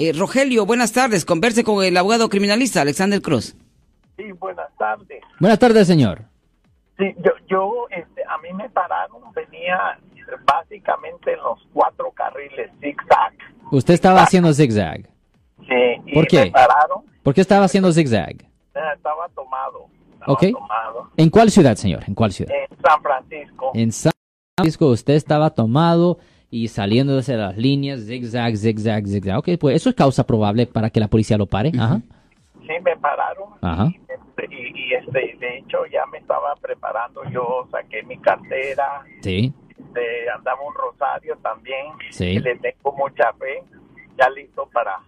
Eh, Rogelio, buenas tardes. Converse con el abogado criminalista Alexander Cruz. Sí, buenas tardes. Buenas tardes, señor. Sí, yo, yo este, a mí me pararon, venía básicamente en los cuatro carriles zigzag. Usted estaba haciendo zigzag. Sí, y ¿Por qué? me pararon, ¿Por qué estaba haciendo zigzag? eh, estaba tomado. Estaba tomado. ¿En cuál ciudad, señor? ¿En cuál ciudad? En San Francisco. En San Francisco usted estaba tomado y saliendo de las líneas, zigzag, zigzag, zigzag. Ok, pues eso es causa probable para que la policía lo pare. Ajá. Sí, me pararon. Ajá. Y, este, y, y, este, de hecho ya me estaba preparando. Yo saqué mi cartera, Sí, este, andaba un rosario también. Sí. Y le tengo mucha fe. Ya listo para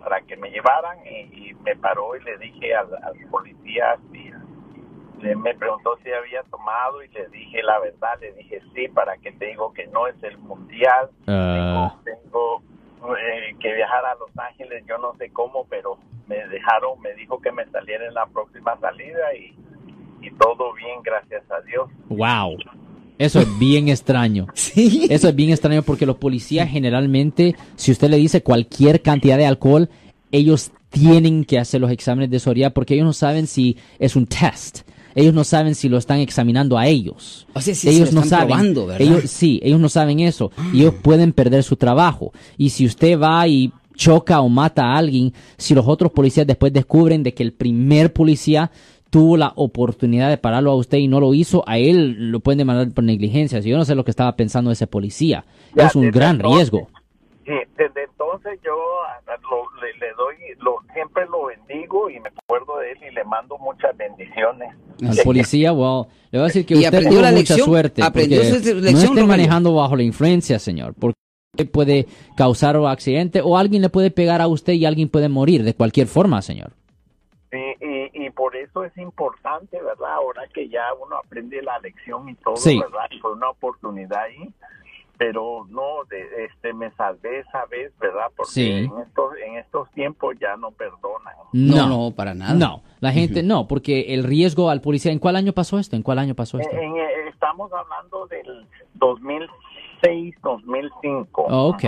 para que me llevaran y, y me paró y le dije al, al policía le, me preguntó si había tomado y le dije la verdad, le dije sí, para que te digo que no es el mundial, Ah. tengo eh, que viajar a Los Ángeles, yo no sé cómo, pero me dejaron, me dijo que me saliera en la próxima salida y, y todo bien, gracias a Dios. wow. Eso es bien extraño. Sí. Eso es bien extraño porque los policías generalmente, si usted le dice cualquier cantidad de alcohol, ellos tienen que hacer los exámenes de sobriedad porque ellos no saben si es un test. Ellos no saben si lo están examinando a ellos. O sea, sí, se ellos lo no están saben. probando, ¿verdad? Ellos, sí, ellos no saben eso. Y ellos pueden perder su trabajo. Y si usted va y choca o mata a alguien, si los otros policías después descubren de que el primer policía tuvo la oportunidad de pararlo a usted y no lo hizo, a él lo pueden demandar por negligencia. Si yo no sé lo que estaba pensando ese policía. Ya, es un gran entonces- riesgo. Sí, desde entonces yo lo- le, le doy, lo, siempre lo bendigo y me acuerdo de él y le mando muchas bendiciones. Al policía, well, le voy a decir que usted aprendió tuvo la mucha lección, suerte. aprendió su no lección, esté manejando bajo la influencia, señor. Porque puede causar un accidente o alguien le puede pegar a usted y alguien puede morir de cualquier forma, señor. Sí, y, y por eso es importante, ¿verdad? Ahora que ya uno aprende la lección y todo, Sí. ¿verdad? Y fue una oportunidad ahí. Pero no, de, este, me salvé esa vez, ¿verdad? Porque Sí. en, estos, en estos tiempos ya no perdonan. No, no, para nada. No, la gente no, porque el riesgo al policía. ¿En cuál año pasó esto? ¿En cuál año pasó esto? En- en- estamos hablando del 2006, 2005. Oh, ok.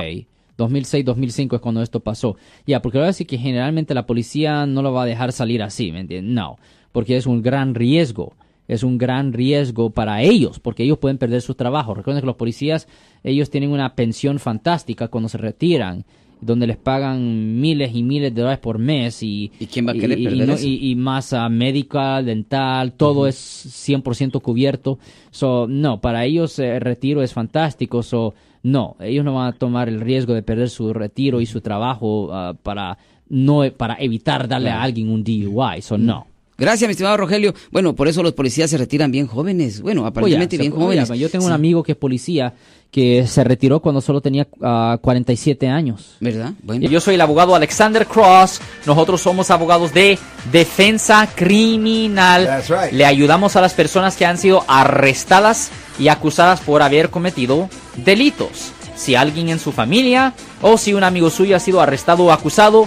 2006, 2005 es cuando esto pasó. Ya, porque le voy a decir que generalmente la policía no lo va a dejar salir así, ¿me entiendes? No, porque es un gran riesgo. Es un gran riesgo para ellos, porque ellos pueden perder su trabajo. Recuerden que los policías, ellos tienen una pensión fantástica cuando se retiran, donde les pagan miles y miles de dólares por mes y, ¿Y quién va a querer y- y perder no- eso? y- ah, médica, dental, todo es 100% cubierto. So, no, para ellos eh, el retiro es fantástico. So, no, ellos no van a tomar el riesgo de perder su retiro y su trabajo ah, para no para evitar darle a alguien un DUI. So, no. Gracias, mi estimado Rogelio. Bueno, por eso los policías se retiran bien jóvenes. Bueno, aparentemente Oye, bien oye, jóvenes. yo tengo un Sí, amigo que es policía que se retiró cuando solo tenía ah, 47 años. ¿Verdad? Bueno. Yo soy el abogado Alexander Cross. Nosotros somos abogados de defensa criminal. That's right. Le ayudamos a las personas que han sido arrestadas y acusadas por haber cometido delitos. Si alguien en su familia o si un amigo suyo ha sido arrestado o acusado,